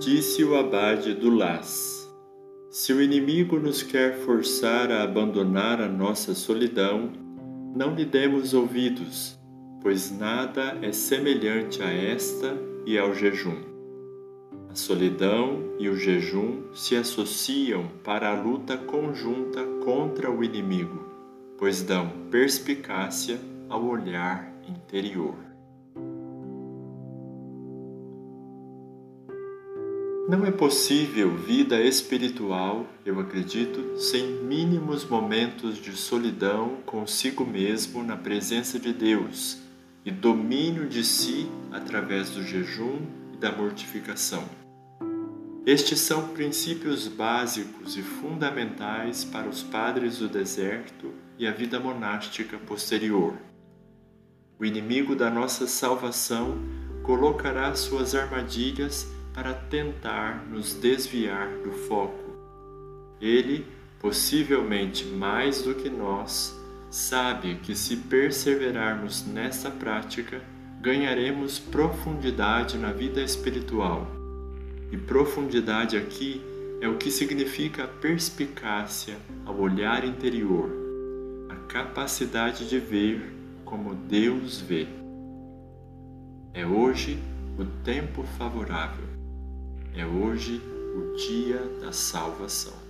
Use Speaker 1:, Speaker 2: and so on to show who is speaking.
Speaker 1: Disse o abade do Las: Se o inimigo nos quer forçar a abandonar a nossa solidão, não lhe demos ouvidos, pois nada é semelhante a esta e ao jejum. A solidão e o jejum se associam para a luta conjunta contra o inimigo, pois dão perspicácia ao olhar interior. Não é possível vida espiritual, eu acredito, sem mínimos momentos de solidão consigo mesmo na presença de Deus e domínio de si através do jejum e da mortificação. Estes são princípios básicos e fundamentais para os padres do deserto e a vida monástica posterior. O inimigo da nossa salvação colocará suas armadilhas para tentar nos desviar do foco. Ele, possivelmente mais do que nós, sabe que se perseverarmos nessa prática, ganharemos profundidade na vida espiritual. E profundidade aqui é o que significa perspicácia ao olhar interior, a capacidade de ver como Deus vê. É hoje o tempo favorável. É hoje o dia da salvação.